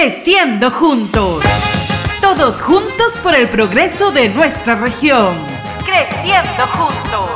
Creciendo juntos. Todos juntos por el progreso de nuestra región. Creciendo juntos.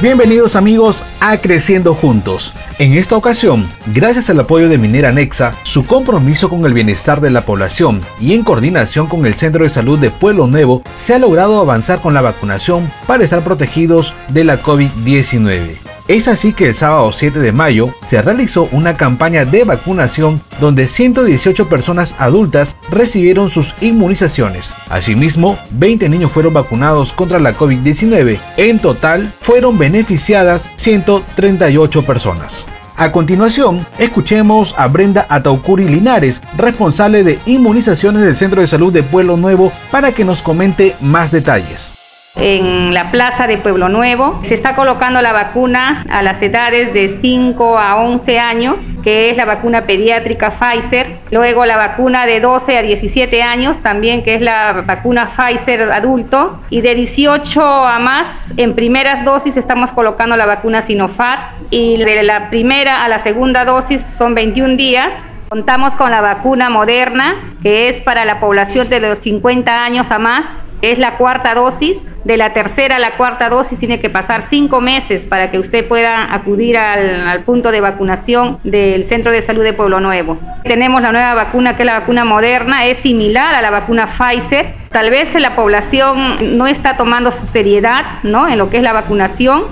Bienvenidos amigos a Creciendo Juntos. En esta ocasión, gracias al apoyo de Minera Nexa, su compromiso con el bienestar de la población y en coordinación con el Centro de Salud de Pueblo Nuevo, se ha logrado avanzar con la vacunación para estar protegidos de la COVID-19. Es así que el sábado 7 de mayo se realizó una campaña de vacunación donde 118 personas adultas recibieron sus inmunizaciones. Asimismo, 20 niños fueron vacunados contra la COVID-19. En total, fueron beneficiadas 138 personas. A continuación, escuchemos a Brenda Ataucuri Linares, responsable de inmunizaciones del Centro de Salud de Pueblo Nuevo, para que nos comente más detalles en la plaza de Pueblo Nuevo. Se está colocando la vacuna a las edades de 5 a 11 años, que es la vacuna pediátrica Pfizer. Luego la vacuna de 12 a 17 años, también que es la vacuna Pfizer adulto. Y de 18 a más, en primeras dosis estamos colocando la vacuna Sinopharm. Y de la primera a la segunda dosis son 21 días. Contamos con la vacuna moderna, que es para la población de los 50 años a más es la cuarta dosis. De la tercera a la cuarta dosis tiene que pasar cinco meses para que usted pueda acudir al, punto de vacunación del Centro de Salud de Pueblo Nuevo. Tenemos la nueva vacuna que es la vacuna moderna, es similar a la vacuna Pfizer. Tal vez la población no está tomando seriedad ¿no? en lo que es la vacunación.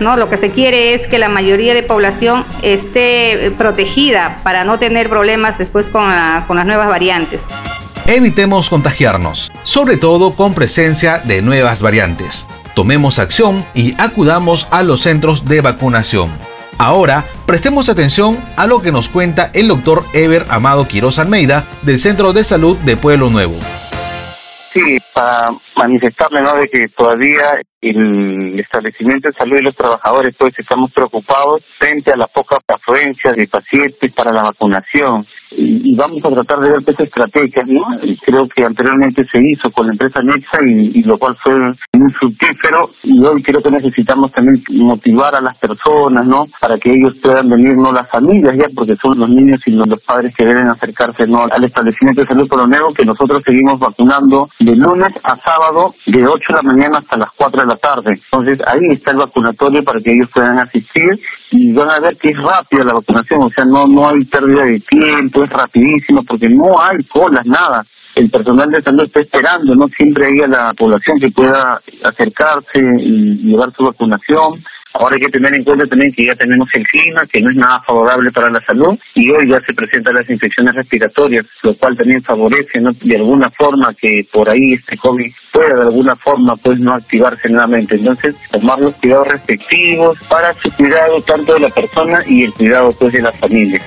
¿No? Lo que se quiere es que la mayoría de población esté protegida para no tener problemas después con, con las nuevas variantes evitemos contagiarnos, sobre todo con presencia de nuevas variantes. Tomemos acción y acudamos a los centros de vacunación. Ahora, prestemos atención a lo que nos cuenta el doctor Ever Amado Quiroz Almeida del Centro de Salud de Pueblo Nuevo. Sí, para manifestarle ¿no? de que todavía el establecimiento de salud y los trabajadores pues estamos preocupados frente a la poca afluencia de pacientes para la vacunación y, vamos a tratar de ver pues, estrategias, ¿no? creo que anteriormente se hizo con la empresa Nexa y, lo cual fue muy fructífero y hoy creo que necesitamos también motivar a las personas, ¿no? Para que ellos puedan venir, no las familias ya, porque son los niños y los, padres que deben acercarse, ¿no? Al establecimiento de salud por nuevo que nosotros seguimos vacunando de lunes a sábado de 8 de la mañana hasta las 4 de la tarde. Entonces ahí está el vacunatorio para que ellos puedan asistir y van a ver que es rápida la vacunación, o sea, no, no hay pérdida de tiempo, es rapidísimo porque no hay colas, nada. El personal de salud está esperando, no siempre hay a la población que pueda acercarse y llevar su vacunación. Ahora hay que tener en cuenta también que ya tenemos el clima, que no es nada favorable para la salud, y hoy ya se presentan las infecciones respiratorias, lo cual también favorece ¿no? de alguna forma que por ahí este COVID pueda de alguna forma pues no activarse nuevamente. Entonces, tomar los cuidados respectivos para su cuidado tanto de la persona y el cuidado pues de la familia.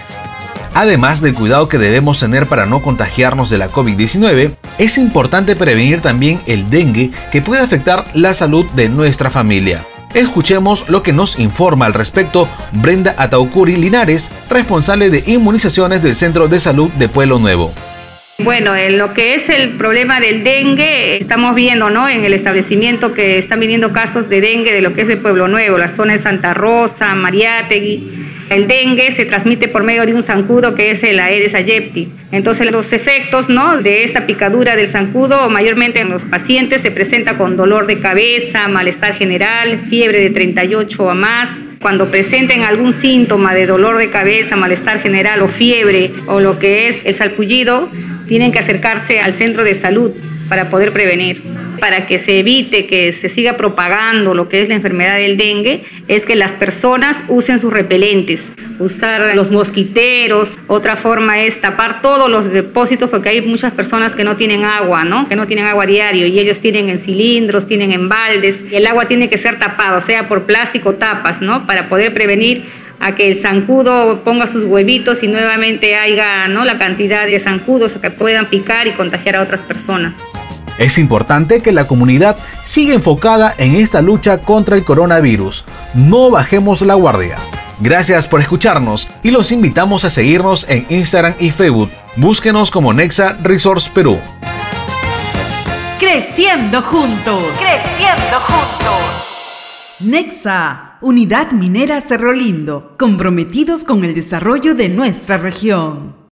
Además del cuidado que debemos tener para no contagiarnos de la COVID-19, es importante prevenir también el dengue que puede afectar la salud de nuestra familia. Escuchemos lo que nos informa al respecto Brenda Ataucuri Linares, responsable de inmunizaciones del Centro de Salud de Pueblo Nuevo. Bueno, en lo que es el problema del dengue, estamos viendo, ¿no? En el establecimiento que están viniendo casos de dengue de lo que es de Pueblo Nuevo, la zona de Santa Rosa, Mariátegui. El dengue se transmite por medio de un zancudo que es el Aedes aegypti. Entonces, los efectos, ¿no? De esta picadura del zancudo, mayormente en los pacientes, se presenta con dolor de cabeza, malestar general, fiebre de 38 o más, cuando presenten algún síntoma de dolor de cabeza, malestar general o fiebre o lo que es el salpullido, tienen que acercarse al centro de salud para poder prevenir. Para que se evite que se siga propagando lo que es la enfermedad del dengue, es que las personas usen sus repelentes, usar los mosquiteros. Otra forma es tapar todos los depósitos, porque hay muchas personas que no tienen agua, ¿no? Que no tienen agua diario y ellos tienen en cilindros, tienen en baldes. Y el agua tiene que ser tapada, sea por plástico tapas, ¿no? Para poder prevenir a que el zancudo ponga sus huevitos y nuevamente haya ¿no? la cantidad de zancudos que puedan picar y contagiar a otras personas. Es importante que la comunidad siga enfocada en esta lucha contra el coronavirus. No bajemos la guardia. Gracias por escucharnos y los invitamos a seguirnos en Instagram y Facebook. Búsquenos como Nexa Resource Perú. Creciendo juntos. Creciendo juntos. Nexa, Unidad Minera Cerro Lindo, comprometidos con el desarrollo de nuestra región.